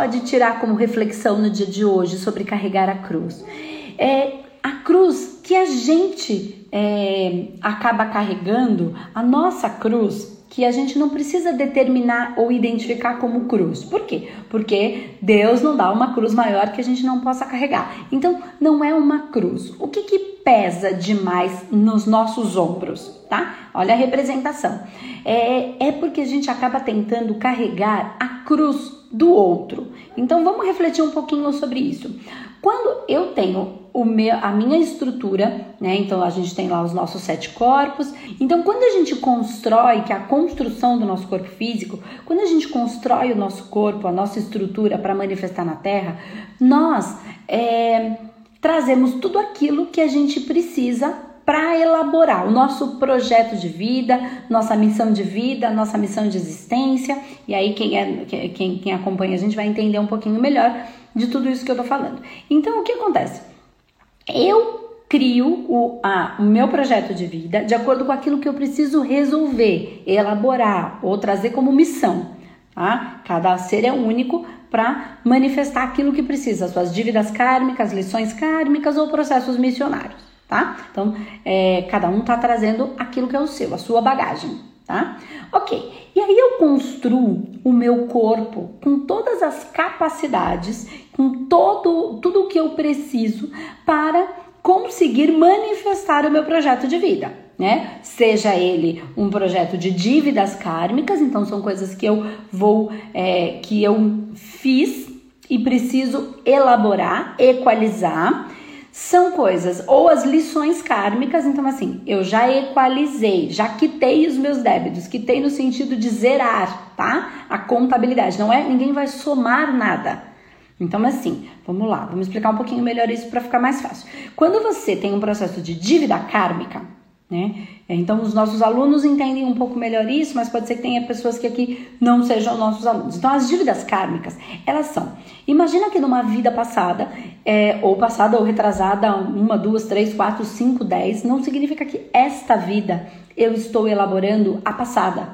pode tirar como reflexão no dia de hoje sobre carregar a cruz? É a cruz que a gente é, acaba carregando, a nossa cruz, que a gente não precisa determinar ou identificar como cruz. Por quê? Porque Deus não dá uma cruz maior que a gente não possa carregar. Então, não é uma cruz. O que, que pesa demais nos nossos ombros, tá? Olha a representação. É, é porque a gente acaba tentando carregar a cruz do outro. Então, vamos refletir um pouquinho sobre isso. Quando eu tenho meu, a minha estrutura, né? Então a gente tem lá os nossos sete corpos. Então, quando a gente constrói, que é a construção do nosso corpo físico, quando a gente constrói o nosso corpo, a nossa estrutura para manifestar na Terra, nós é, trazemos tudo aquilo que a gente precisa para elaborar o nosso projeto de vida, nossa missão de vida, nossa missão de existência. E aí quem, é, quem, quem acompanha a gente vai entender um pouquinho melhor de tudo isso que eu tô falando. Então, o que acontece? Eu crio o, a, o meu projeto de vida de acordo com aquilo que eu preciso resolver, elaborar ou trazer como missão. Tá? Cada ser é único para manifestar aquilo que precisa, suas dívidas kármicas, lições kármicas ou processos missionários, tá? Então, é, cada um tá trazendo aquilo que é o seu, a sua bagagem, tá? Ok, e aí eu construo o meu corpo com todas as capacidades, com todo tudo o que eu preciso para conseguir manifestar o meu projeto de vida, né? Seja ele um projeto de dívidas kármicas, então são coisas que eu vou, é, que eu fiz e preciso elaborar, equalizar são coisas ou as lições kármicas, então assim, eu já equalizei, já quitei os meus débitos, quitei no sentido de zerar, tá? A contabilidade, não é? Ninguém vai somar nada. Então assim, vamos lá, vamos explicar um pouquinho melhor isso para ficar mais fácil. Quando você tem um processo de dívida kármica, né? Então, os nossos alunos entendem um pouco melhor isso, mas pode ser que tenha pessoas que aqui não sejam nossos alunos. Então, as dívidas kármicas, elas são. Imagina que numa vida passada, é, ou passada ou retrasada, uma, duas, três, quatro, cinco, dez, não significa que esta vida eu estou elaborando a passada.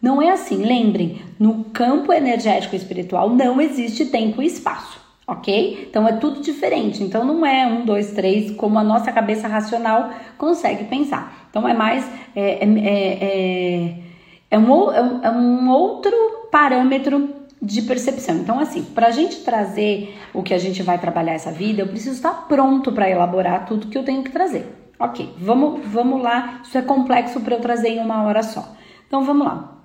Não é assim. Lembrem, no campo energético espiritual não existe tempo e espaço ok? Então é tudo diferente. Então não é um, dois, três, como a nossa cabeça racional consegue pensar. Então é mais. É, é, é, é, é um, é um outro parâmetro de percepção. Então, assim, para a gente trazer o que a gente vai trabalhar essa vida, eu preciso estar pronto para elaborar tudo que eu tenho que trazer. Ok, vamos, vamos lá. Isso é complexo para eu trazer em uma hora só. Então, vamos lá.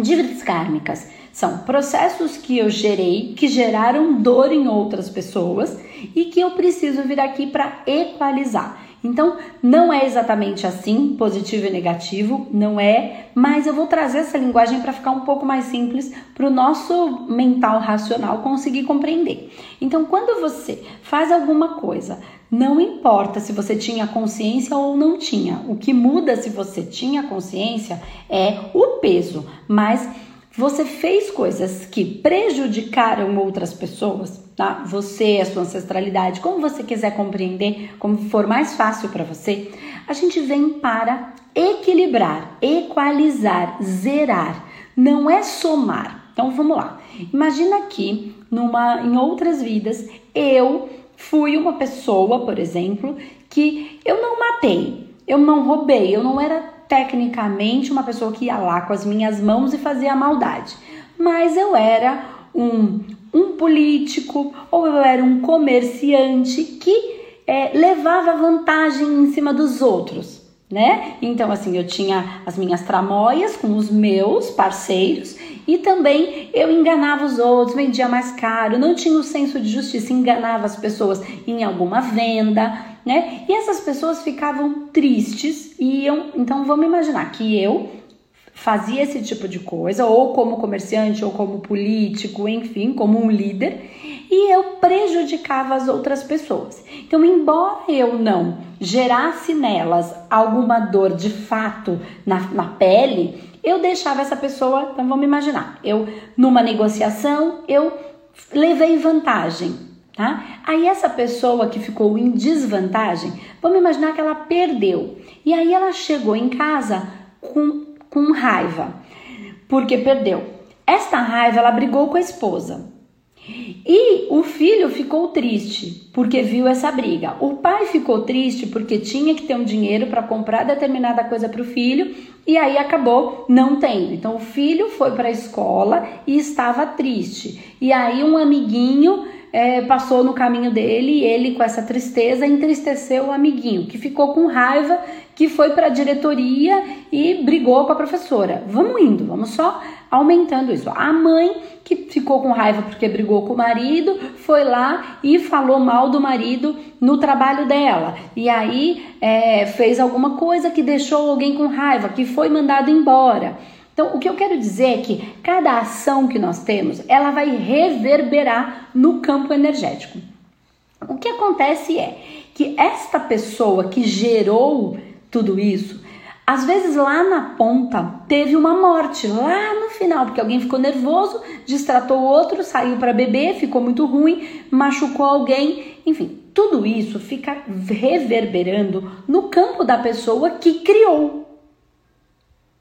Dívidas kármicas são processos que eu gerei, que geraram dor em outras pessoas e que eu preciso vir aqui para equalizar. Então, não é exatamente assim, positivo e negativo, não é, mas eu vou trazer essa linguagem para ficar um pouco mais simples para o nosso mental racional conseguir compreender. Então, quando você faz alguma coisa, não importa se você tinha consciência ou não tinha, o que muda se você tinha consciência é o peso, mas você fez coisas que prejudicaram outras pessoas, tá? Você, a sua ancestralidade, como você quiser compreender, como for mais fácil para você, a gente vem para equilibrar, equalizar, zerar. Não é somar. Então vamos lá. Imagina que numa em outras vidas eu fui uma pessoa, por exemplo, que eu não matei, eu não roubei, eu não era tecnicamente uma pessoa que ia lá com as minhas mãos e fazia maldade, mas eu era um, um político ou eu era um comerciante que é, levava vantagem em cima dos outros. Né? Então, assim, eu tinha as minhas tramóias com os meus parceiros e também eu enganava os outros, vendia mais caro, não tinha o senso de justiça, enganava as pessoas em alguma venda, né? E essas pessoas ficavam tristes e iam. Então vamos imaginar que eu fazia esse tipo de coisa, ou como comerciante, ou como político, enfim, como um líder, e eu prejudicava as outras pessoas. Então, embora eu não gerasse nelas alguma dor de fato na, na pele, eu deixava essa pessoa. Então, vamos imaginar, eu numa negociação, eu levei vantagem tá? Aí essa pessoa que ficou em desvantagem, vamos imaginar que ela perdeu. E aí ela chegou em casa com, com raiva, porque perdeu. Esta raiva ela brigou com a esposa. E o filho ficou triste porque viu essa briga. O pai ficou triste porque tinha que ter um dinheiro para comprar determinada coisa para o filho e aí acabou não tendo. Então o filho foi para a escola e estava triste. E aí um amiguinho é, passou no caminho dele e ele, com essa tristeza, entristeceu o amiguinho, que ficou com raiva, que foi para a diretoria e brigou com a professora. Vamos indo, vamos só aumentando isso. A mãe, que ficou com raiva porque brigou com o marido, foi lá e falou mal do marido no trabalho dela. E aí é, fez alguma coisa que deixou alguém com raiva, que foi mandado embora. Então, o que eu quero dizer é que cada ação que nós temos, ela vai reverberar no campo energético. O que acontece é que esta pessoa que gerou tudo isso, às vezes lá na ponta teve uma morte, lá no final, porque alguém ficou nervoso, distratou o outro, saiu para beber, ficou muito ruim, machucou alguém, enfim, tudo isso fica reverberando no campo da pessoa que criou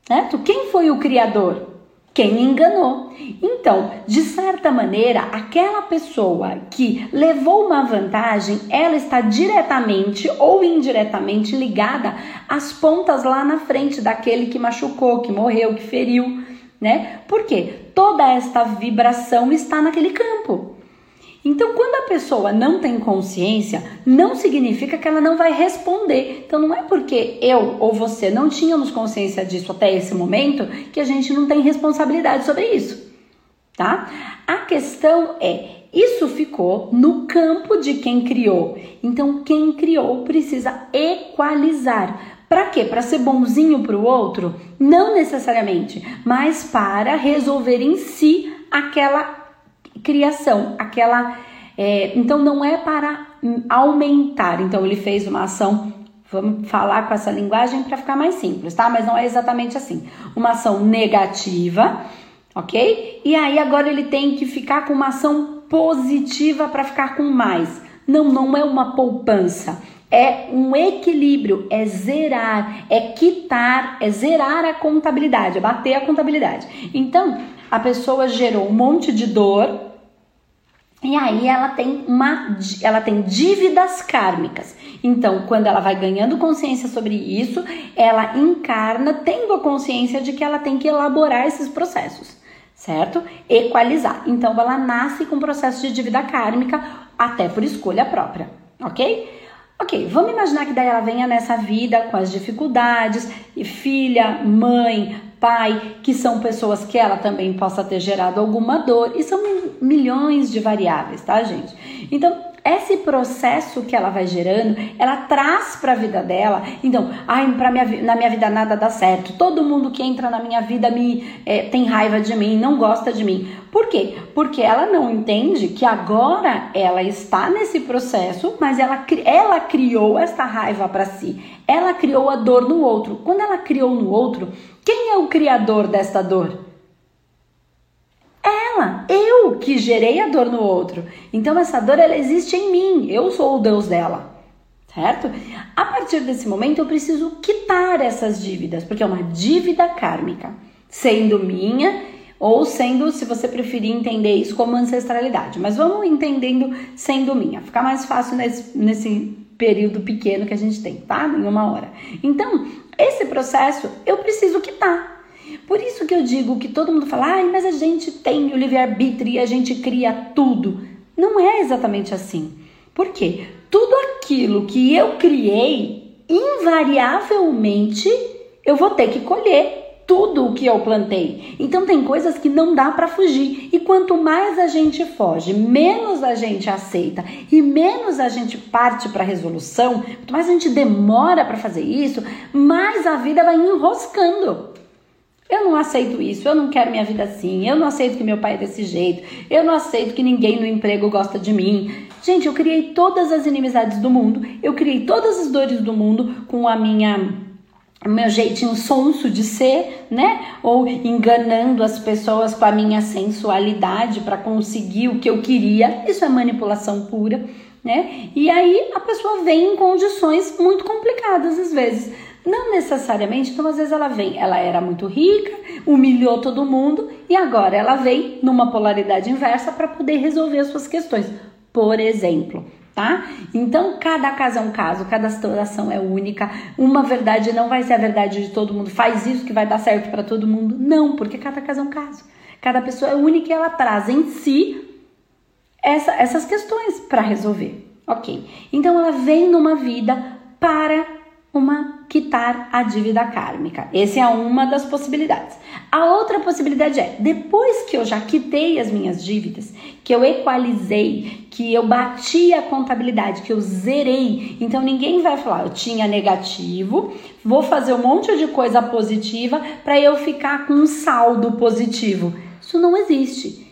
Certo? Quem foi o criador? Quem enganou. Então, de certa maneira, aquela pessoa que levou uma vantagem, ela está diretamente ou indiretamente ligada às pontas lá na frente daquele que machucou, que morreu, que feriu, né? Porque toda esta vibração está naquele campo. Então, quando a pessoa não tem consciência, não significa que ela não vai responder. Então, não é porque eu ou você não tínhamos consciência disso até esse momento que a gente não tem responsabilidade sobre isso, tá? A questão é, isso ficou no campo de quem criou. Então, quem criou precisa equalizar. Para quê? Para ser bonzinho para o outro? Não necessariamente, mas para resolver em si aquela criação, aquela. É, então não é para aumentar. Então ele fez uma ação, vamos falar com essa linguagem para ficar mais simples, tá? Mas não é exatamente assim. Uma ação negativa, ok? E aí agora ele tem que ficar com uma ação positiva para ficar com mais. Não, não é uma poupança. É um equilíbrio, é zerar, é quitar, é zerar a contabilidade, é bater a contabilidade. Então, a pessoa gerou um monte de dor, e aí ela tem uma ela tem dívidas kármicas. Então, quando ela vai ganhando consciência sobre isso, ela encarna tendo a consciência de que ela tem que elaborar esses processos, certo? Equalizar. Então, ela nasce com um processo de dívida kármica até por escolha própria, ok? Ok, vamos imaginar que daí ela venha nessa vida com as dificuldades, e filha, mãe, pai, que são pessoas que ela também possa ter gerado alguma dor, e são milhões de variáveis, tá, gente? Então, esse processo que ela vai gerando, ela traz para a vida dela. Então, ai, pra minha, na minha vida nada dá certo. Todo mundo que entra na minha vida me é, tem raiva de mim, não gosta de mim. Por quê? Porque ela não entende que agora ela está nesse processo, mas ela, ela criou essa raiva para si. Ela criou a dor no outro. Quando ela criou no outro, quem é o criador desta dor? Eu que gerei a dor no outro. Então essa dor ela existe em mim. Eu sou o Deus dela. Certo? A partir desse momento eu preciso quitar essas dívidas, porque é uma dívida kármica, sendo minha ou sendo, se você preferir entender isso como ancestralidade. Mas vamos entendendo sendo minha. Fica mais fácil nesse, nesse período pequeno que a gente tem, tá? Em uma hora. Então, esse processo eu preciso quitar. Por isso que eu digo que todo mundo fala, ai, mas a gente tem o livre-arbítrio e a gente cria tudo. Não é exatamente assim. Por quê? Tudo aquilo que eu criei, invariavelmente, eu vou ter que colher tudo o que eu plantei. Então tem coisas que não dá para fugir. E quanto mais a gente foge, menos a gente aceita e menos a gente parte para resolução, quanto mais a gente demora para fazer isso, mais a vida vai enroscando. Eu não aceito isso, eu não quero minha vida assim, eu não aceito que meu pai é desse jeito, eu não aceito que ninguém no emprego gosta de mim. Gente, eu criei todas as inimizades do mundo, eu criei todas as dores do mundo com a minha meu jeitinho sonso de ser, né? Ou enganando as pessoas com a minha sensualidade para conseguir o que eu queria. Isso é manipulação pura, né? E aí a pessoa vem em condições muito complicadas às vezes Não necessariamente, então às vezes ela vem, ela era muito rica, humilhou todo mundo e agora ela vem numa polaridade inversa para poder resolver as suas questões. Por exemplo, tá? Então, cada caso é um caso, cada situação é única. Uma verdade não vai ser a verdade de todo mundo. Faz isso que vai dar certo para todo mundo. Não, porque cada caso é um caso. Cada pessoa é única e ela traz em si essa, essas questões para resolver. Ok. Então, ela vem numa vida para uma quitar a dívida kármica. Essa é uma das possibilidades. A outra possibilidade é, depois que eu já quitei as minhas dívidas, que eu equalizei, que eu bati a contabilidade, que eu zerei, então ninguém vai falar, eu tinha negativo, vou fazer um monte de coisa positiva para eu ficar com um saldo positivo. Isso não existe.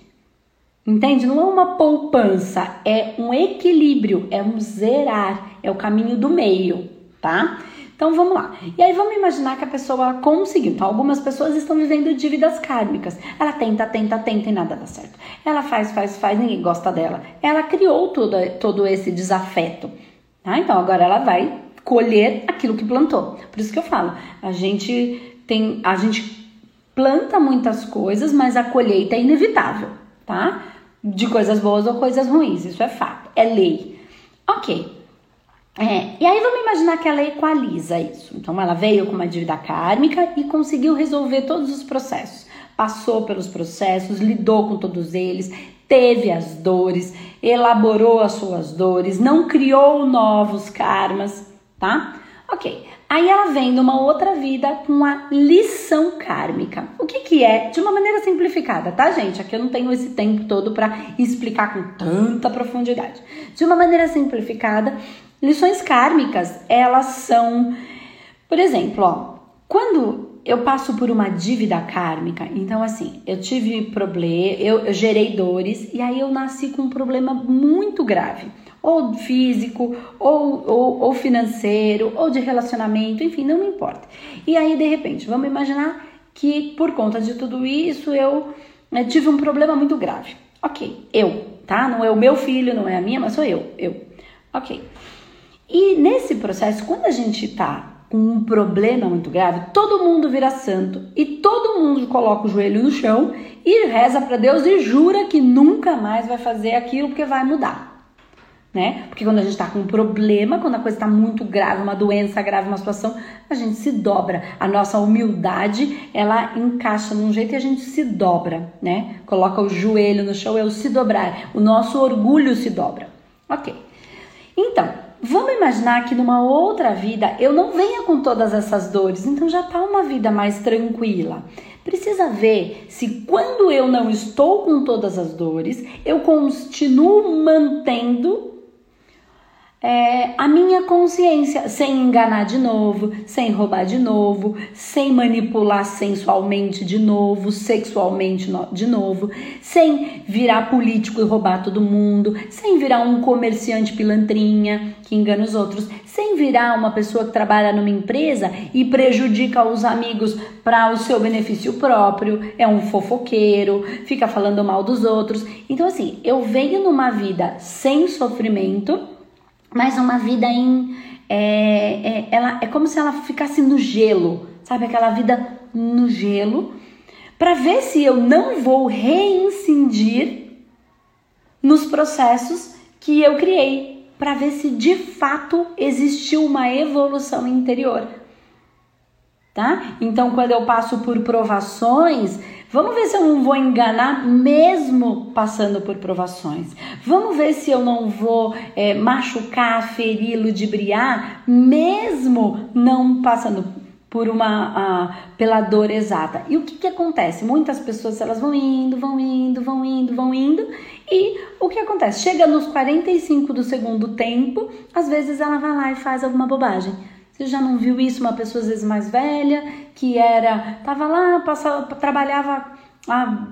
Entende? Não é uma poupança, é um equilíbrio, é um zerar, é o caminho do meio, tá? Então vamos lá. E aí vamos imaginar que a pessoa conseguiu. Então algumas pessoas estão vivendo dívidas kármicas. Ela tenta, tenta, tenta e nada dá certo. Ela faz, faz, faz, ninguém gosta dela. Ela criou todo, todo esse desafeto. Tá? Então agora ela vai colher aquilo que plantou. Por isso que eu falo, a gente tem, a gente planta muitas coisas, mas a colheita é inevitável, tá? De coisas boas ou coisas ruins, isso é fato, é lei. Ok. É, e aí vamos imaginar que ela equaliza isso. Então ela veio com uma dívida kármica e conseguiu resolver todos os processos. Passou pelos processos, lidou com todos eles, teve as dores, elaborou as suas dores, não criou novos karmas, tá? Ok. Aí ela vem numa outra vida com a lição kármica. O que que é? De uma maneira simplificada, tá, gente? Aqui eu não tenho esse tempo todo para explicar com tanta profundidade. De uma maneira simplificada, Lições kármicas, elas são, por exemplo, ó, quando eu passo por uma dívida kármica, então assim, eu tive problema, eu, eu gerei dores e aí eu nasci com um problema muito grave, ou físico, ou, ou, ou financeiro, ou de relacionamento, enfim, não me importa. E aí, de repente, vamos imaginar que por conta de tudo isso eu né, tive um problema muito grave. Ok, eu, tá? Não é o meu filho, não é a minha, mas sou eu, eu. Ok. E nesse processo, quando a gente tá com um problema muito grave, todo mundo vira santo e todo mundo coloca o joelho no chão e reza para Deus e jura que nunca mais vai fazer aquilo porque vai mudar. Né? Porque quando a gente está com um problema, quando a coisa está muito grave, uma doença grave, uma situação, a gente se dobra. A nossa humildade, ela encaixa num jeito e a gente se dobra, né? Coloca o joelho no chão, é o se dobrar. O nosso orgulho se dobra. Ok. Então, Vamos imaginar que numa outra vida eu não venha com todas essas dores, então já está uma vida mais tranquila. Precisa ver se quando eu não estou com todas as dores, eu continuo mantendo é, a minha consciência, sem enganar de novo, sem roubar de novo, sem manipular sensualmente de novo, sexualmente de novo, sem virar político e roubar todo mundo, sem virar um comerciante pilantrinha que engana os outros, sem virar uma pessoa que trabalha numa empresa e prejudica os amigos para o seu benefício próprio, é um fofoqueiro, fica falando mal dos outros. Então, assim, eu venho numa vida sem sofrimento mas uma vida em. É, é, ela, é como se ela ficasse no gelo, sabe? Aquela vida no gelo, para ver se eu não vou reincidir nos processos que eu criei, para ver se de fato existiu uma evolução interior. Tá? Então, quando eu passo por provações, Vamos ver se eu não vou enganar mesmo passando por provações. Vamos ver se eu não vou é, machucar, ferir, ludibriar mesmo não passando por uma pela dor exata. E o que, que acontece? Muitas pessoas elas vão indo, vão indo, vão indo, vão indo e o que acontece? Chega nos 45 do segundo tempo, às vezes ela vai lá e faz alguma bobagem. Você já não viu isso? Uma pessoa às vezes mais velha, que era, tava lá, passava, trabalhava há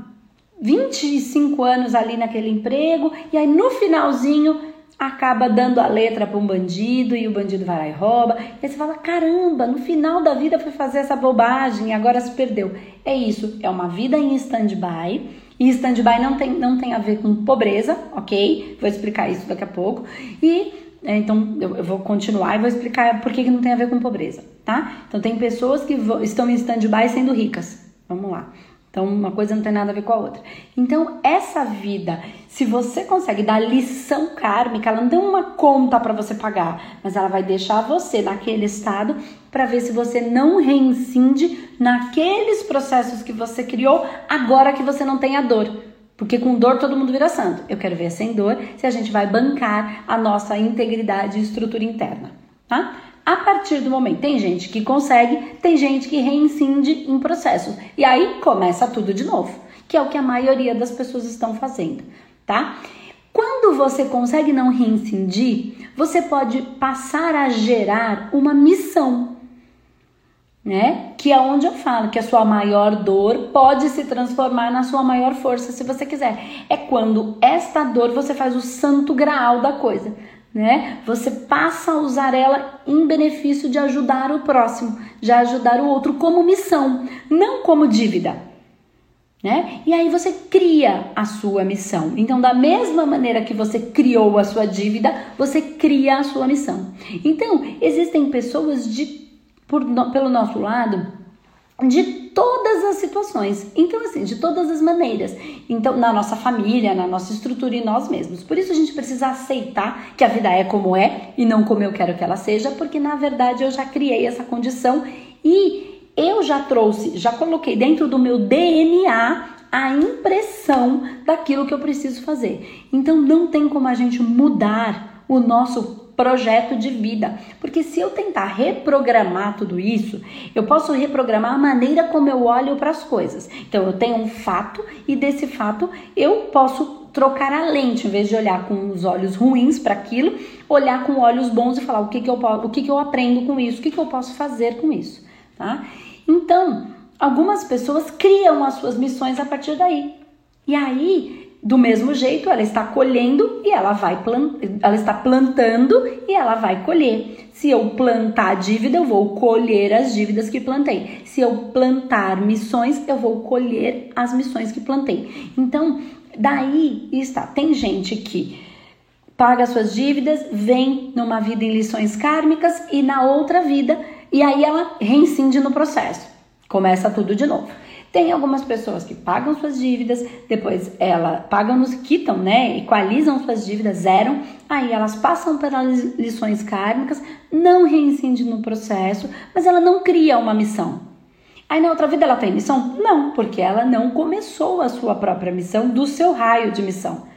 25 anos ali naquele emprego, e aí no finalzinho acaba dando a letra para um bandido e o bandido vai lá e rouba. E aí você fala: caramba, no final da vida foi fazer essa bobagem e agora se perdeu. É isso, é uma vida em stand-by. E stand-by não tem, não tem a ver com pobreza, ok? Vou explicar isso daqui a pouco. E é, então eu, eu, vou continuar e vou explicar por que, que não tem a ver com pobreza, tá? Então tem pessoas que estão em stand-by sendo ricas. Vamos lá. Então, uma coisa não tem nada a ver com a outra. Então, essa vida, se você consegue dar lição kármica, ela não tem uma conta para você pagar, mas ela vai deixar você naquele estado para ver se você não reincide naqueles processos que você criou agora que você não tem a dor. Porque com dor todo mundo vira santo. Eu quero ver sem dor se a gente vai bancar a nossa integridade e estrutura interna, tá? A partir do momento, tem gente que consegue, tem gente que reincide em processos. E aí começa tudo de novo, que é o que a maioria das pessoas estão fazendo, tá? Quando você consegue não reincidir, você pode passar a gerar uma missão, né? Que é onde eu falo que a sua maior dor pode se transformar na sua maior força, se você quiser. É quando esta dor você faz o santo graal da coisa né? Você passa a usar ela em benefício de ajudar o próximo, de ajudar o outro como missão, não como dívida. Né? E aí você cria a sua missão. Então, da mesma maneira que você criou a sua dívida, você cria a sua missão. Então, existem pessoas de por, pelo nosso lado de todas as situações. Então, assim, de todas as maneiras. Então, na nossa família, na nossa estrutura e nós mesmos. Por isso a gente precisa aceitar que a vida é como é e não como eu quero que ela seja, porque na verdade eu já criei essa condição e eu já trouxe, já coloquei dentro do meu DNA a impressão daquilo que eu preciso fazer. Então não tem como a gente mudar o nosso projeto de vida. Porque se eu tentar reprogramar tudo isso, eu posso reprogramar a maneira como eu olho para as coisas. Então eu tenho um fato e desse fato eu posso trocar a lente, em vez de olhar com os olhos ruins para aquilo, olhar com olhos bons e falar o que, que, eu, o que, que eu aprendo com isso, o que, que eu posso fazer com isso, tá? Então, algumas pessoas criam as suas missões a partir daí. E aí, do mesmo jeito, ela está colhendo e ela vai ela está plantando e ela vai colher. Se eu plantar dívida, eu vou colher as dívidas que plantei. Se eu plantar missões, eu vou colher as missões que plantei. Então, daí está. Tem gente que paga suas dívidas, vem numa vida em lições kármicas e na outra vida, e aí ela reincide no processo. Começa tudo de novo. Tem algumas pessoas que pagam suas dívidas, depois ela pagam, nos quitam, né? Equalizam suas dívidas, zeram, aí elas passam pelas lições kármicas, não reincidem no processo, mas ela não cria uma missão. Aí na outra vida ela tem missão? Não, porque ela não começou a sua própria missão do seu raio de missão,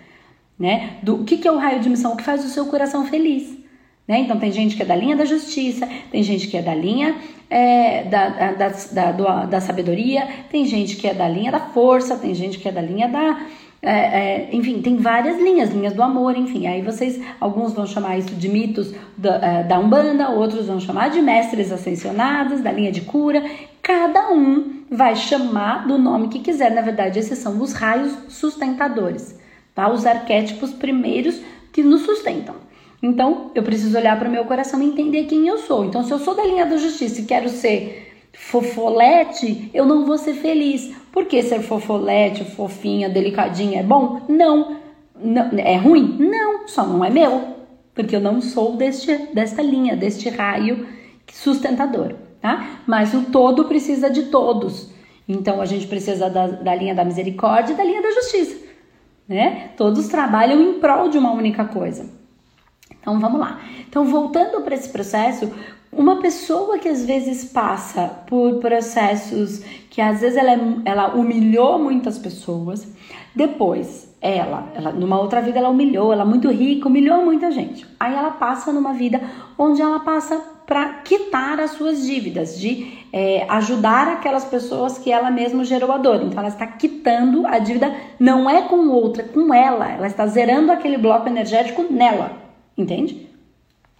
né? Do que, que é o raio de missão? O que faz o seu coração feliz. Né? Então tem gente que é da linha da justiça, tem gente que é da linha é, da, da, da, da, da sabedoria, tem gente que é da linha da força, tem gente que é da linha da. É, é, enfim, tem várias linhas, linhas do amor, enfim. Aí vocês, alguns vão chamar isso de mitos da, é, da Umbanda, outros vão chamar de mestres ascensionados, da linha de cura. Cada um vai chamar do nome que quiser. Na verdade, esses são os raios sustentadores, tá? Os arquétipos primeiros que nos sustentam. Então, eu preciso olhar para o meu coração e entender quem eu sou. Então, se eu sou da linha da justiça e quero ser fofolete, eu não vou ser feliz. Por que ser fofolete, fofinha, delicadinha é bom? Não. não. É ruim? Não, só não é meu. Porque eu não sou deste, desta linha, deste raio sustentador, tá? Mas o todo precisa de todos. Então, a gente precisa da, da linha da misericórdia e da linha da justiça, né? Todos trabalham em prol de uma única coisa. Então vamos lá. Então, voltando para esse processo, uma pessoa que às vezes passa por processos que às vezes ela, é, ela humilhou muitas pessoas, depois ela, ela, numa outra vida ela humilhou, ela é muito rica, humilhou muita gente. Aí ela passa numa vida onde ela passa para quitar as suas dívidas, de é, ajudar aquelas pessoas que ela mesma gerou a dor. Então ela está quitando a dívida, não é com outra, é com ela. Ela está zerando aquele bloco energético nela. Entende?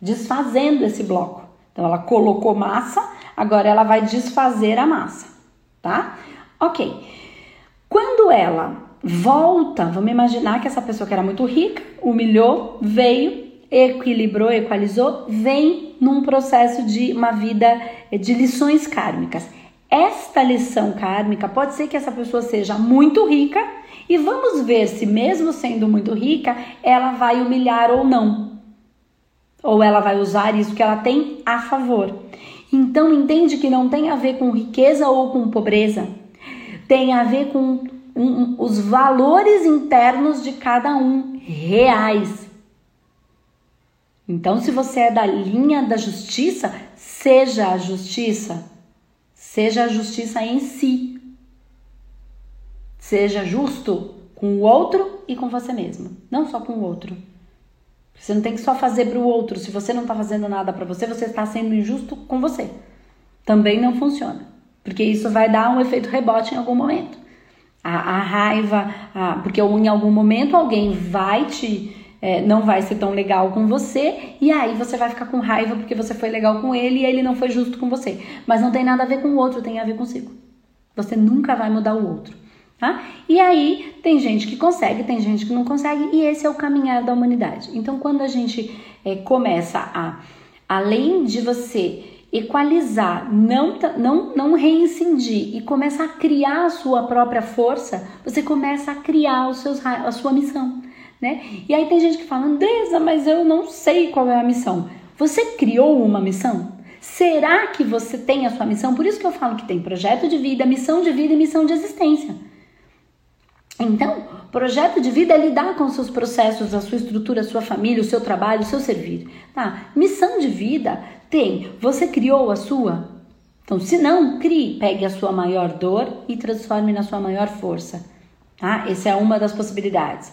Desfazendo esse bloco. Então ela colocou massa, agora ela vai desfazer a massa, tá? Ok. Quando ela volta, vamos imaginar que essa pessoa que era muito rica, humilhou, veio, equilibrou, equalizou, vem num processo de uma vida de lições kármicas. Esta lição kármica pode ser que essa pessoa seja muito rica e vamos ver se, mesmo sendo muito rica, ela vai humilhar ou não ou ela vai usar isso que ela tem a favor. Então entende que não tem a ver com riqueza ou com pobreza, tem a ver com um, os valores internos de cada um reais. Então, se você é da linha da justiça, seja a justiça, seja a justiça em si. Seja justo com o outro e com você mesmo, não só com o outro. Você não tem que só fazer para o outro. Se você não está fazendo nada para você, você está sendo injusto com você. Também não funciona, porque isso vai dar um efeito rebote em algum momento. A, a raiva, a, porque em algum momento alguém vai te é, não vai ser tão legal com você e aí você vai ficar com raiva porque você foi legal com ele e ele não foi justo com você. Mas não tem nada a ver com o outro, tem a ver consigo. Você nunca vai mudar o outro. Tá? E aí tem gente que consegue, tem gente que não consegue, e esse é o caminhar da humanidade. Então, quando a gente é, começa a, além de você equalizar, não, não, não reincindir e começa a criar a sua própria força, você começa a criar os seus, a sua missão. Né? E aí tem gente que fala, Andresa, mas eu não sei qual é a missão. Você criou uma missão? Será que você tem a sua missão? Por isso que eu falo que tem projeto de vida, missão de vida e missão de existência. Então, projeto de vida é lidar com seus processos, a sua estrutura, a sua família, o seu trabalho, o seu servir. Tá? Missão de vida tem, você criou a sua? Então, se não, crie, pegue a sua maior dor e transforme na sua maior força. Tá? Essa é uma das possibilidades.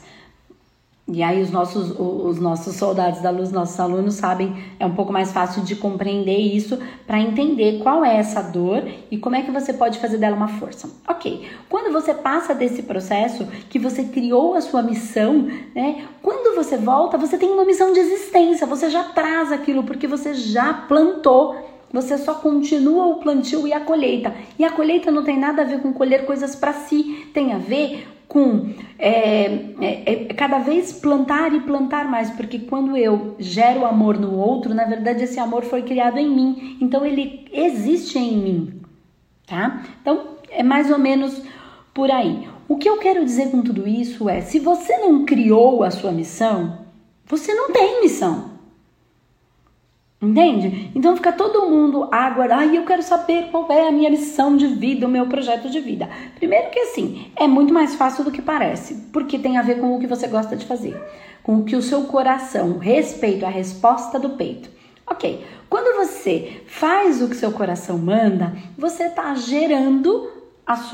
E aí os nossos, os nossos soldados da luz, nossos alunos sabem, é um pouco mais fácil de compreender isso para entender qual é essa dor e como é que você pode fazer dela uma força. Ok, quando você passa desse processo, que você criou a sua missão, né? Quando você volta, você tem uma missão de existência, você já traz aquilo porque você já plantou você só continua o plantio e a colheita. E a colheita não tem nada a ver com colher coisas para si, tem a ver com é, é, é, cada vez plantar e plantar mais, porque quando eu gero amor no outro, na verdade esse amor foi criado em mim, então ele existe em mim, tá? Então é mais ou menos por aí. O que eu quero dizer com tudo isso é: se você não criou a sua missão, você não tem missão. Entende? Então fica todo mundo a aguardar, ai, eu quero saber qual é a minha missão de vida, o meu projeto de vida. Primeiro que assim, é muito mais fácil do que parece, porque tem a ver com o que você gosta de fazer, com o que o seu coração, respeito à resposta do peito. Ok, quando você faz o que seu coração manda, você está gerando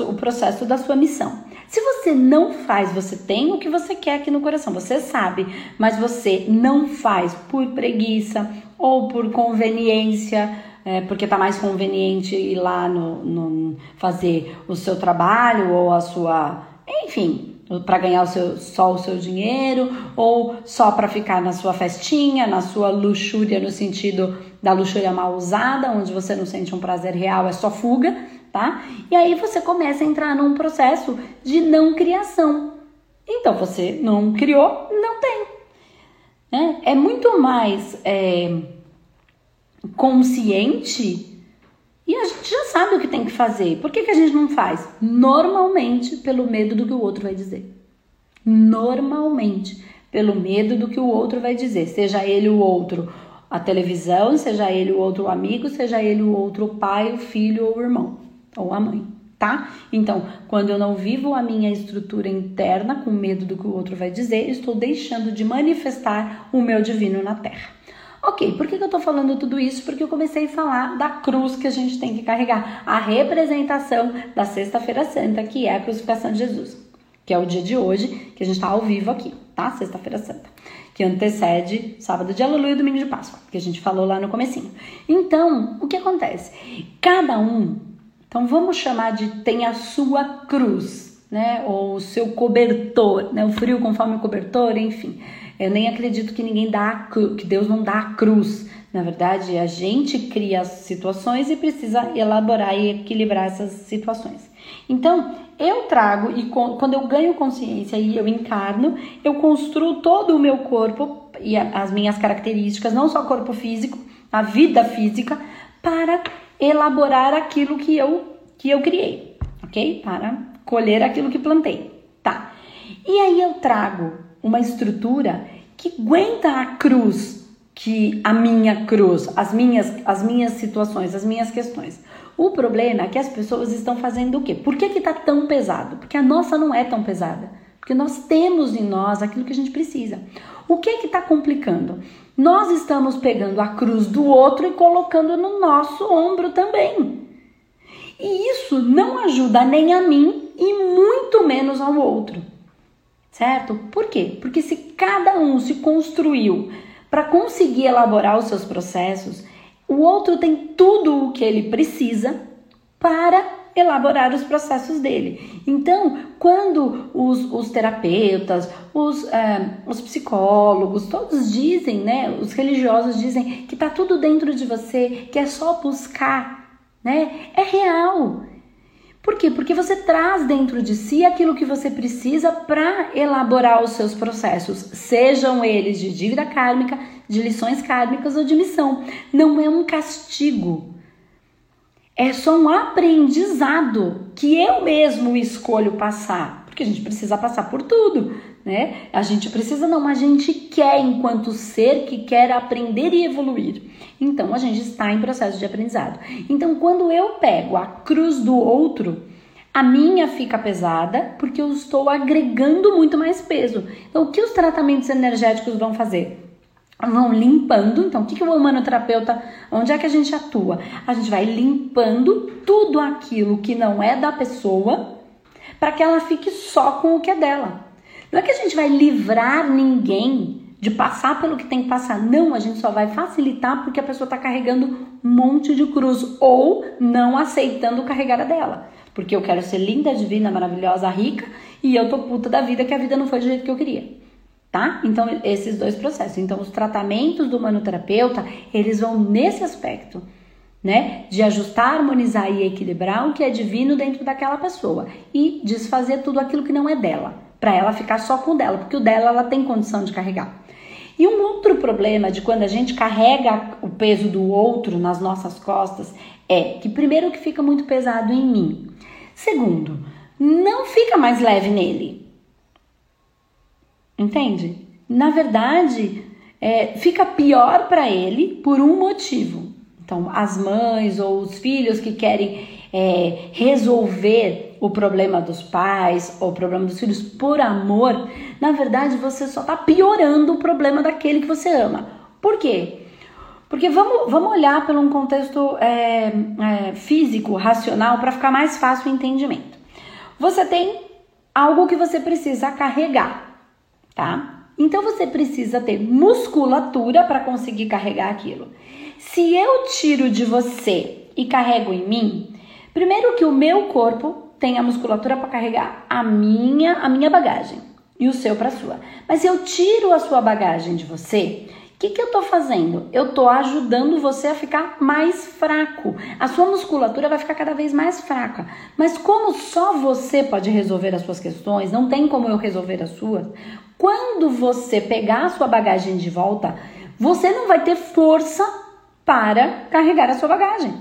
o processo da sua missão. Se você não faz, você tem o que você quer aqui no coração, você sabe, mas você não faz por preguiça ou por conveniência, é, porque está mais conveniente ir lá no, no, fazer o seu trabalho ou a sua, enfim, para ganhar o seu, só o seu dinheiro ou só para ficar na sua festinha, na sua luxúria no sentido da luxúria mal usada, onde você não sente um prazer real, é só fuga tá? E aí você começa a entrar num processo de não criação. Então você não criou, não tem. Né? É muito mais é, consciente e a gente já sabe o que tem que fazer. Por que, que a gente não faz? Normalmente pelo medo do que o outro vai dizer. Normalmente pelo medo do que o outro vai dizer, seja ele o outro a televisão, seja ele o outro amigo, seja ele o outro pai, o filho ou o irmão ou a mãe, tá? Então, quando eu não vivo a minha estrutura interna com medo do que o outro vai dizer, estou deixando de manifestar o meu divino na terra. Ok, por que, eu tô falando tudo isso? Porque eu comecei a falar da cruz que a gente tem que carregar, a representação da Sexta-feira Santa, que é a crucificação de Jesus, que é o dia de hoje, que a gente tá ao vivo aqui, tá? Sexta-feira Santa, que antecede sábado de Aleluia e domingo de Páscoa, que a gente falou lá no comecinho. Então, o que acontece? Cada um então vamos chamar de tem a sua cruz, né? Ou o seu cobertor, né? O frio conforme o cobertor, enfim. Eu nem acredito que ninguém dá que Deus não dá a cruz. Na verdade, a gente cria as situações e precisa elaborar e equilibrar essas situações. Então, eu trago e quando eu ganho consciência e eu encarno, eu construo todo o meu corpo e as minhas características, não só corpo físico, a vida física, para elaborar aquilo que eu que eu criei, ok? Para colher aquilo que plantei, tá? E aí eu trago uma estrutura que aguenta a cruz que a minha cruz, as minhas, as minhas situações, as minhas questões. O problema é que as pessoas estão fazendo o quê? Por que está tão pesado? Porque a nossa não é tão pesada. Porque nós temos em nós aquilo que a gente precisa. O que que está complicando? Nós estamos pegando a cruz do outro e colocando no nosso ombro também. E isso não ajuda nem a mim e muito menos ao outro. Certo? Por quê? Porque se cada um se construiu para conseguir elaborar os seus processos, o outro tem tudo o que ele precisa para elaborar os processos dele. Então, quando os, os terapeutas, os, é, os psicólogos, todos dizem, né? Os religiosos dizem que tá tudo dentro de você, que é só buscar, né? É real. Por quê? Porque você traz dentro de si aquilo que você precisa para elaborar os seus processos, sejam eles de dívida kármica, de lições kármicas ou de missão. Não é um castigo. É só um aprendizado que eu mesmo escolho passar, porque a gente precisa passar por tudo, né? A gente precisa não, a gente quer enquanto ser que quer aprender e evoluir. Então a gente está em processo de aprendizado. Então quando eu pego a cruz do outro, a minha fica pesada porque eu estou agregando muito mais peso. Então o que os tratamentos energéticos vão fazer? Vão limpando. Então, o que, que o humanoterapeuta, onde é que a gente atua? A gente vai limpando tudo aquilo que não é da pessoa para que ela fique só com o que é dela. Não é que a gente vai livrar ninguém de passar pelo que tem que passar. Não, a gente só vai facilitar porque a pessoa está carregando um monte de cruz ou não aceitando carregar a dela. Porque eu quero ser linda, divina, maravilhosa, rica e eu tô puta da vida que a vida não foi do jeito que eu queria tá? Então, esses dois processos. Então, os tratamentos do manoterapeuta, eles vão nesse aspecto, né? De ajustar, harmonizar e equilibrar o que é divino dentro daquela pessoa e desfazer tudo aquilo que não é dela, para ela ficar só com o dela, porque o dela ela tem condição de carregar. E um outro problema de quando a gente carrega o peso do outro nas nossas costas é que primeiro que fica muito pesado em mim. Segundo, não fica mais leve nele. Entende? Na verdade, é, fica pior para ele por um motivo. Então, as mães ou os filhos que querem é, resolver o problema dos pais ou o problema dos filhos por amor, na verdade você só está piorando o problema daquele que você ama. Por quê? Porque vamos, vamos olhar pelo um contexto é, é, físico, racional, para ficar mais fácil o entendimento. Você tem algo que você precisa carregar tá? Então você precisa ter musculatura para conseguir carregar aquilo. Se eu tiro de você e carrego em mim, primeiro que o meu corpo tem a musculatura para carregar a minha, a minha bagagem e o seu para sua. Mas se eu tiro a sua bagagem de você, o que, que eu estou fazendo? Eu estou ajudando você a ficar mais fraco. A sua musculatura vai ficar cada vez mais fraca. Mas como só você pode resolver as suas questões, não tem como eu resolver as suas, quando você pegar a sua bagagem de volta, você não vai ter força para carregar a sua bagagem.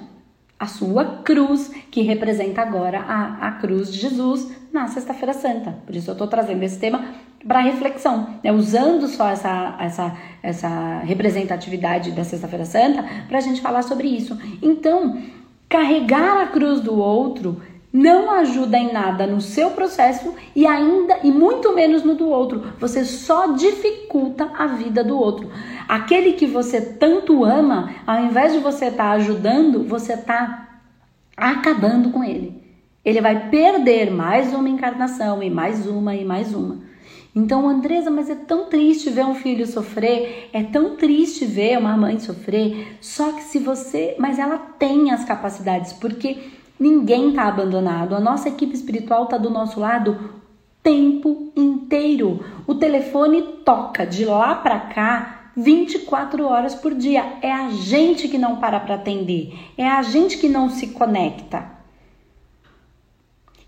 A sua cruz, que representa agora a, a cruz de Jesus na Sexta-feira Santa. Por isso eu estou trazendo esse tema para reflexão, né? usando só essa, essa, essa representatividade da Sexta-feira Santa para a gente falar sobre isso. Então, carregar a cruz do outro não ajuda em nada no seu processo e ainda e muito menos no do outro. Você só dificulta a vida do outro. Aquele que você tanto ama, ao invés de você estar tá ajudando, você está acabando com ele. Ele vai perder mais uma encarnação e mais uma e mais uma. Então, Andresa, mas é tão triste ver um filho sofrer, é tão triste ver uma mãe sofrer. Só que se você, mas ela tem as capacidades, porque Ninguém está abandonado. A nossa equipe espiritual está do nosso lado tempo inteiro. O telefone toca de lá para cá 24 horas por dia. É a gente que não para para atender. É a gente que não se conecta.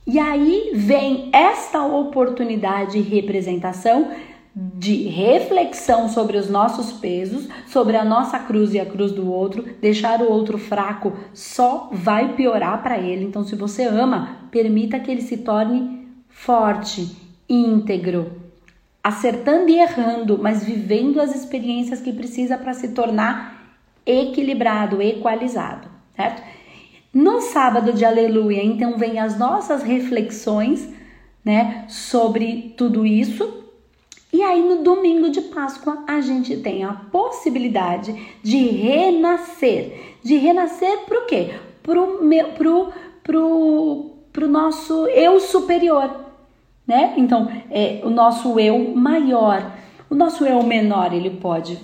E aí vem esta oportunidade e representação de reflexão sobre os nossos pesos, sobre a nossa cruz e a cruz do outro, deixar o outro fraco só vai piorar para ele. Então, se você ama, permita que ele se torne forte, íntegro, acertando e errando, mas vivendo as experiências que precisa para se tornar equilibrado, equalizado, certo? No sábado de aleluia, então vem as nossas reflexões, né, sobre tudo isso. E aí no domingo de Páscoa a gente tem a possibilidade de renascer. De renascer para o quê? Pro meu pro pro pro nosso eu superior, né? Então, é o nosso eu maior. O nosso eu menor, ele pode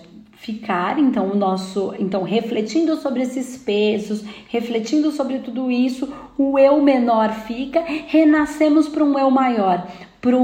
ficar, então o nosso, então refletindo sobre esses pesos, refletindo sobre tudo isso, o eu menor fica, renascemos para um eu maior, para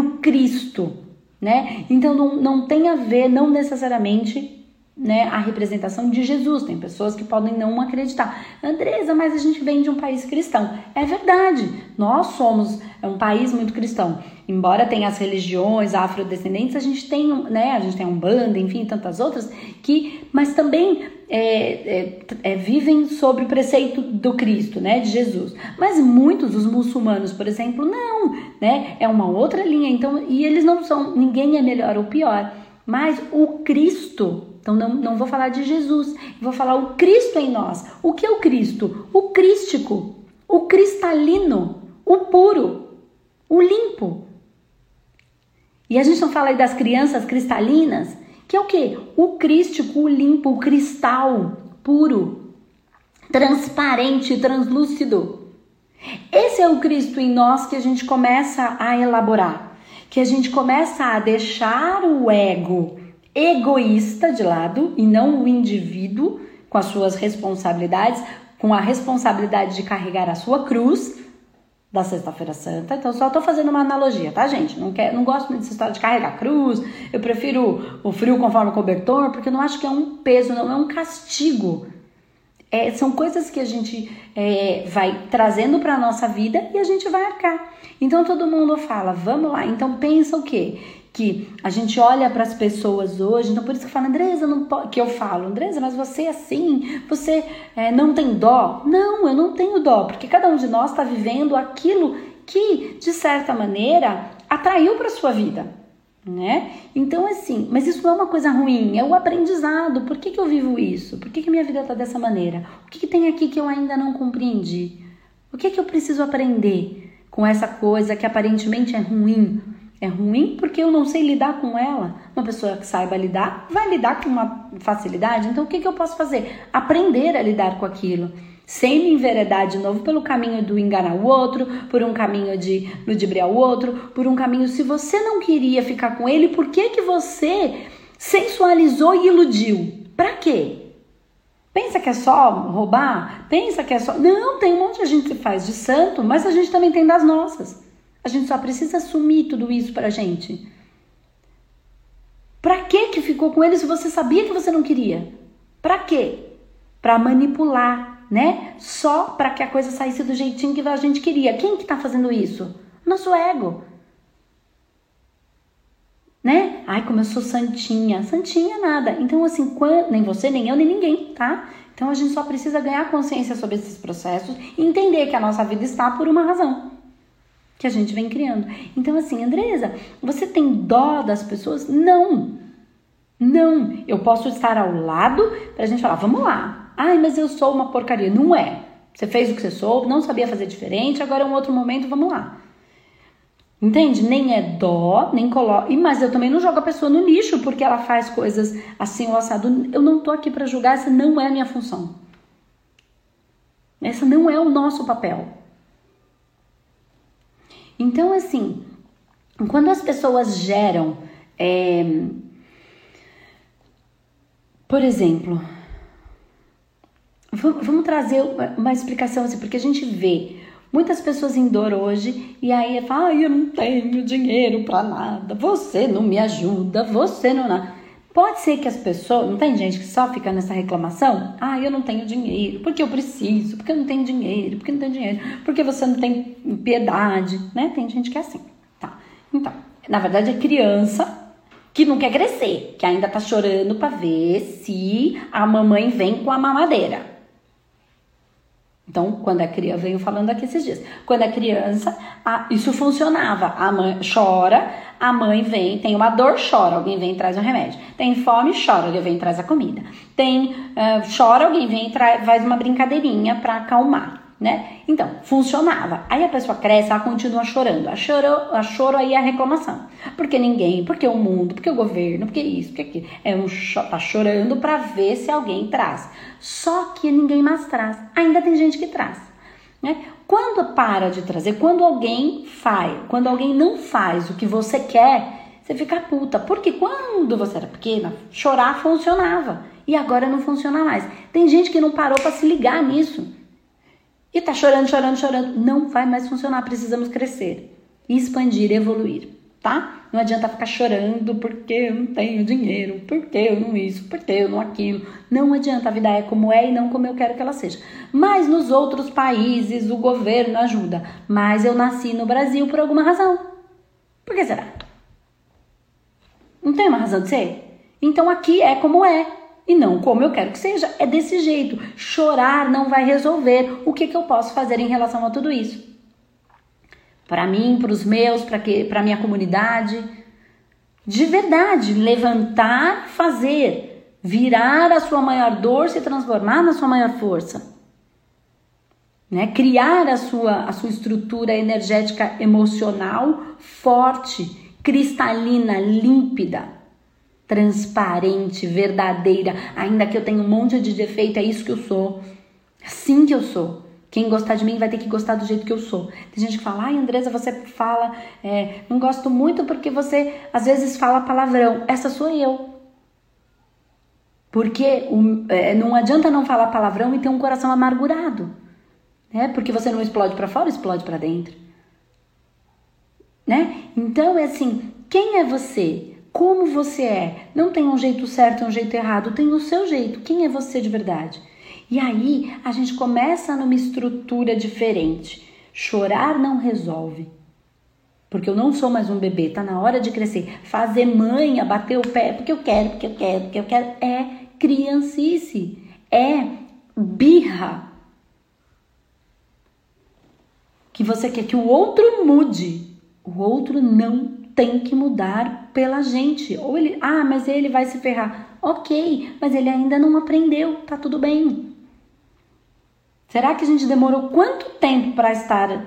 o Cristo, né? Então não, não tem a ver, não necessariamente né, a representação de Jesus. Tem pessoas que podem não acreditar. Andresa, mas a gente vem de um país cristão. É verdade, nós somos um país muito cristão. Embora tenha as religiões afrodescendentes, a gente tem, né, a gente tem um banda, enfim, tantas outras, que, mas também é, é, é, vivem sobre o preceito do Cristo, né, de Jesus. Mas muitos dos muçulmanos, por exemplo, não, né, é uma outra linha. Então, e eles não são, ninguém é melhor ou pior. Mas o Cristo então não, não vou falar de Jesus, vou falar o Cristo em nós. O que é o Cristo? O crístico, o cristalino, o puro, o limpo. E a gente não fala aí das crianças cristalinas, que é o que? O crístico, o limpo, o cristal puro, transparente, translúcido. Esse é o Cristo em nós que a gente começa a elaborar, que a gente começa a deixar o ego egoísta de lado e não o indivíduo com as suas responsabilidades, com a responsabilidade de carregar a sua cruz da Sexta-feira Santa. Então, só tô fazendo uma analogia, tá, gente? Não, quer, não gosto muito dessa história de carregar cruz. Eu prefiro o frio conforme o cobertor, porque eu não acho que é um peso, não é um castigo. É, são coisas que a gente é, vai trazendo para nossa vida e a gente vai arcar. Então todo mundo fala, vamos lá. Então pensa o quê? Que a gente olha para as pessoas hoje, então por isso que eu falo, Andresa, não que eu falo, Andresa, mas você é assim, você é, não tem dó? Não, eu não tenho dó, porque cada um de nós está vivendo aquilo que, de certa maneira, atraiu para sua vida, né? Então, assim, mas isso não é uma coisa ruim, é o aprendizado. Por que, que eu vivo isso? Por que, que minha vida está dessa maneira? O que, que tem aqui que eu ainda não compreendi? O que, que eu preciso aprender com essa coisa que aparentemente é ruim? É ruim porque eu não sei lidar com ela. Uma pessoa que saiba lidar vai lidar com uma facilidade. Então, o que, que eu posso fazer? Aprender a lidar com aquilo. Sem me enveredar de novo pelo caminho do enganar o outro, por um caminho de ludibriar o outro, por um caminho. Se você não queria ficar com ele, por que, que você sensualizou e iludiu? Pra quê? Pensa que é só roubar? Pensa que é só. Não, tem um monte de gente que faz de santo, mas a gente também tem das nossas. A gente só precisa assumir tudo isso pra gente. Pra que que ficou com ele se você sabia que você não queria? Pra quê? Pra manipular, né? Só para que a coisa saísse do jeitinho que a gente queria. Quem que tá fazendo isso? Nosso ego. Né? Ai, como eu sou santinha. Santinha nada. Então, assim, quando, nem você, nem eu, nem ninguém, tá? Então a gente só precisa ganhar consciência sobre esses processos e entender que a nossa vida está por uma razão que a gente vem criando. Então, assim, Andresa, você tem dó das pessoas? Não. Não. Eu posso estar ao lado pra gente falar, vamos lá. Ai, mas eu sou uma porcaria. Não é. Você fez o que você soube, não sabia fazer diferente, agora é um outro momento, vamos lá. Entende? Nem é dó, nem coloca. Mas eu também não jogo a pessoa no lixo porque ela faz coisas assim ou assado. Eu não tô aqui para julgar, essa não é a minha função. Essa não é o nosso papel. Então, assim, quando as pessoas geram, é, por exemplo, vamos trazer uma explicação assim, porque a gente vê muitas pessoas em dor hoje e aí fala, ah, eu não tenho dinheiro para nada, você não me ajuda, você não. Pode ser que as pessoas, não tem gente que só fica nessa reclamação? Ah, eu não tenho dinheiro, porque eu preciso, porque eu não tenho dinheiro, porque não tenho dinheiro, porque você não tem piedade, né? Tem gente que é assim, tá? Então, na verdade é criança que não quer crescer, que ainda tá chorando para ver se a mamãe vem com a mamadeira. Então, quando a criança, venho falando aqui esses dias, quando a criança, a, isso funcionava. A mãe chora, a mãe vem, tem uma dor, chora, alguém vem e traz um remédio. Tem fome, chora, alguém vem e traz a comida. Tem, uh, chora, alguém vem e traz, faz uma brincadeirinha para acalmar né? Então, funcionava. Aí a pessoa cresce, ela continua chorando. A choro, a choro aí é a reclamação. Porque ninguém, porque o mundo, porque o governo, porque isso, porque aquilo. É um tá chorando para ver se alguém traz. Só que ninguém mais traz. Ainda tem gente que traz, né? Quando para de trazer, quando alguém faz, quando alguém não faz o que você quer, você fica puta. Porque quando você era pequena, chorar funcionava. E agora não funciona mais. Tem gente que não parou para se ligar nisso. E tá chorando, chorando, chorando. Não vai mais funcionar. Precisamos crescer, expandir, evoluir, tá? Não adianta ficar chorando porque eu não tenho dinheiro, porque eu não isso, porque eu não aquilo. Não adianta. A vida é como é e não como eu quero que ela seja. Mas nos outros países o governo ajuda. Mas eu nasci no Brasil por alguma razão. Por que será? Não tem uma razão de ser? Então aqui é como é e não como eu quero que seja. É desse jeito. Chorar não vai resolver. O que, que eu posso fazer em relação a tudo isso? Para mim, para os meus, para a minha comunidade. De verdade, levantar, fazer, virar a sua maior dor, se transformar na sua maior força. Né? Criar a sua, a sua estrutura energética emocional forte, cristalina, límpida transparente, verdadeira, ainda que eu tenha um monte de defeito, é isso que eu sou. Assim que eu sou. Quem gostar de mim vai ter que gostar do jeito que eu sou. Tem gente que fala, ai Andresa, você fala, é, não gosto muito porque você às vezes fala palavrão. Essa sou eu. Porque um, é, não adianta não falar palavrão e ter um coração amargurado. Né? Porque você não explode para fora, explode para dentro. Né? Então é assim, quem é você? Como você é. Não tem um jeito certo e um jeito errado, tem o seu jeito. Quem é você de verdade? E aí a gente começa numa estrutura diferente. Chorar não resolve. Porque eu não sou mais um bebê, tá na hora de crescer. Fazer manha, bater o pé, porque eu quero, porque eu quero, porque eu quero, é criancice, é birra. Que você quer que o outro mude, o outro não tem que mudar pela gente. Ou ele, ah, mas ele vai se ferrar. Ok, mas ele ainda não aprendeu, tá tudo bem. Será que a gente demorou quanto tempo para estar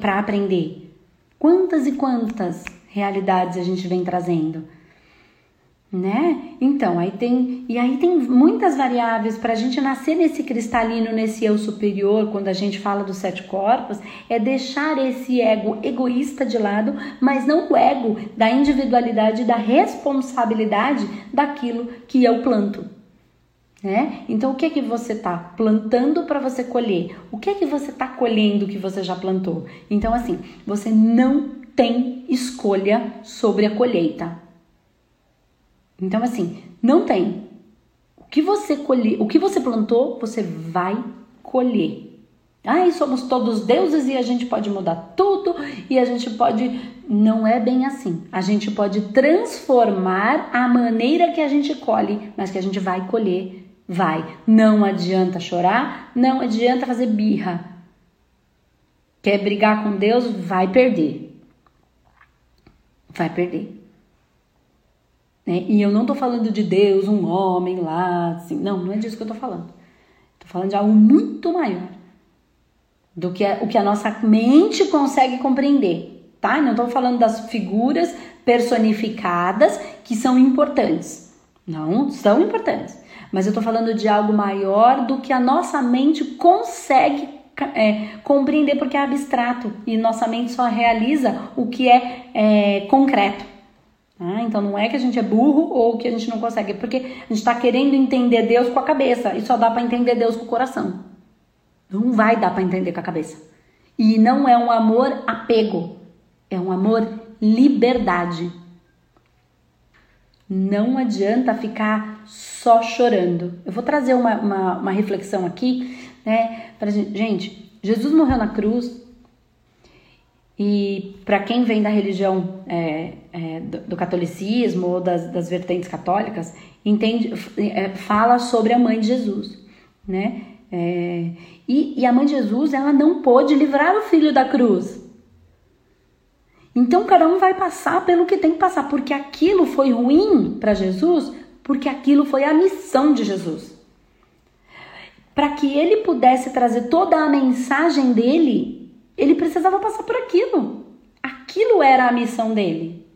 para aprender? Quantas e quantas realidades a gente vem trazendo? Né? Então, aí tem e aí tem muitas variáveis para a gente nascer nesse cristalino, nesse eu superior, quando a gente fala dos sete corpos, é deixar esse ego egoísta de lado, mas não o ego da individualidade, da responsabilidade daquilo que eu planto. Né? Então, o que é que você está plantando para você colher? O que é que você está colhendo que você já plantou? Então, assim, você não tem escolha sobre a colheita. Então, assim, não tem. O que você colhe, o que você plantou, você vai colher. Ai, somos todos deuses e a gente pode mudar tudo e a gente pode. Não é bem assim. A gente pode transformar a maneira que a gente colhe, mas que a gente vai colher. Vai. Não adianta chorar, não adianta fazer birra. Quer brigar com Deus? Vai perder. Vai perder. Né? E eu não estou falando de Deus, um homem lá, assim. Não, não é disso que eu estou falando. Estou falando de algo muito maior do que a, o que a nossa mente consegue compreender, tá? Não estou falando das figuras personificadas que são importantes. Não, são importantes. Mas eu estou falando de algo maior do que a nossa mente consegue é, compreender, porque é abstrato e nossa mente só realiza o que é, é concreto. Ah, então não é que a gente é burro ou que a gente não consegue, porque a gente está querendo entender Deus com a cabeça e só dá para entender Deus com o coração. Não vai dar para entender com a cabeça. E não é um amor apego, é um amor liberdade. Não adianta ficar só chorando. Eu vou trazer uma, uma, uma reflexão aqui, né? Pra gente, gente, Jesus morreu na cruz, e para quem vem da religião é, é, do, do, catolicismo ou das, das vertentes católicas, entende, é, fala sobre a mãe de Jesus, né? É, e, e a mãe de Jesus, ela não pôde livrar o filho da cruz. Então cada um vai passar pelo que tem que passar, porque aquilo foi ruim para Jesus, porque aquilo foi a missão de Jesus. Para que ele pudesse trazer toda a mensagem dele, ele precisava passar por aquilo. Aquilo era a missão dele.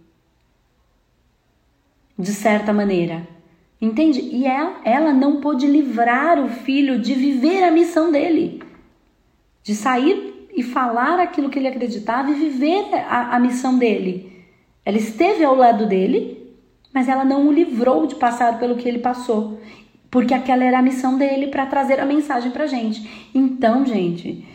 De certa maneira. Entende? E ela, ela não pôde livrar o filho de viver a missão dele, de sair e falar aquilo que ele acreditava e viver a, a missão dele. Ela esteve ao lado dele, mas ela não o livrou de passar pelo que ele passou, porque aquela era a missão dele para trazer a mensagem para gente. Então, gente,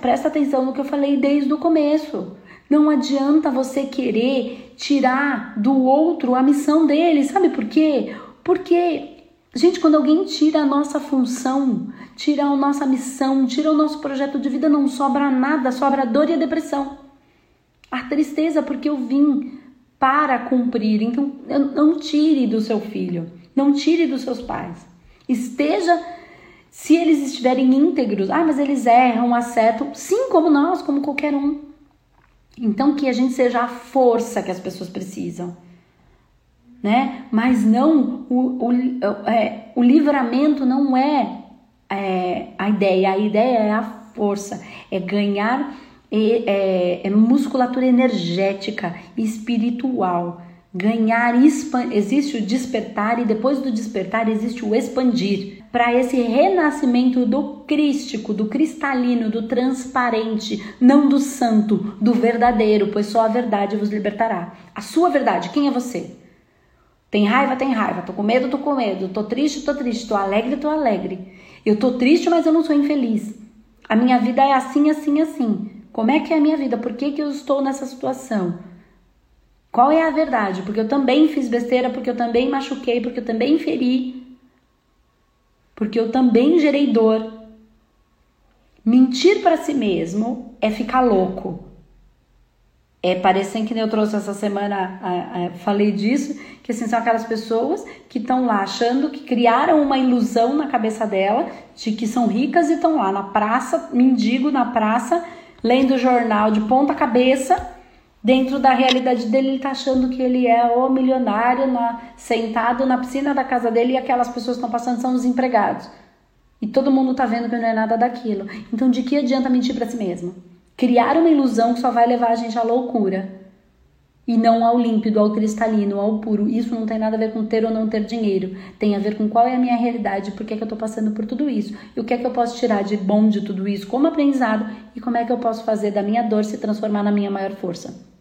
presta atenção no que eu falei desde o começo. Não adianta você querer tirar do outro a missão dele, sabe por quê? Porque, gente, quando alguém tira a nossa função, tira a nossa missão, tira o nosso projeto de vida, não sobra nada, sobra a dor e a depressão. A tristeza, porque eu vim para cumprir. Então, não tire do seu filho, não tire dos seus pais. Esteja, se eles estiverem íntegros, ah, mas eles erram, acertam, sim, como nós, como qualquer um. Então que a gente seja a força que as pessoas precisam, né? Mas não o, o, é, o livramento não é, é, a ideia, a ideia é a força, é ganhar é, é musculatura energética, espiritual, ganhar, existe o despertar e depois do despertar existe o expandir para esse renascimento do crístico, do cristalino, do transparente, não do santo, do verdadeiro, pois só a verdade vos libertará. A sua verdade, quem é você? Tem raiva, tem raiva. Tô com medo, tô com medo. Tô triste, tô triste. Tô alegre, tô alegre. Eu tô triste, mas eu não sou infeliz. A minha vida é assim, assim, assim. Como é que é a minha vida? Por que, que eu estou nessa situação? Qual é a verdade? Porque eu também fiz besteira, porque eu também machuquei, porque eu também feri porque eu também gerei dor. Mentir para si mesmo é ficar louco. É parecendo que eu trouxe essa semana, a, a, falei disso, que assim, são aquelas pessoas que estão lá achando que criaram uma ilusão na cabeça dela de que são ricas e estão lá na praça, mendigo na praça, lendo jornal de ponta cabeça dentro da realidade dele, ele tá achando que ele é o milionário na, sentado na piscina da casa dele e aquelas pessoas que estão passando são os empregados. E todo mundo tá vendo que não é nada daquilo. Então, de que adianta mentir para si mesmo? Criar uma ilusão que só vai levar a gente à loucura e não ao límpido, ao cristalino, ao puro. Isso não tem nada a ver com ter ou não ter dinheiro. Tem a ver com qual é a minha realidade, por que, é que eu estou passando por tudo isso. E o que é que eu posso tirar de bom de tudo isso como aprendizado e como é que eu posso fazer da minha dor se transformar na minha maior força.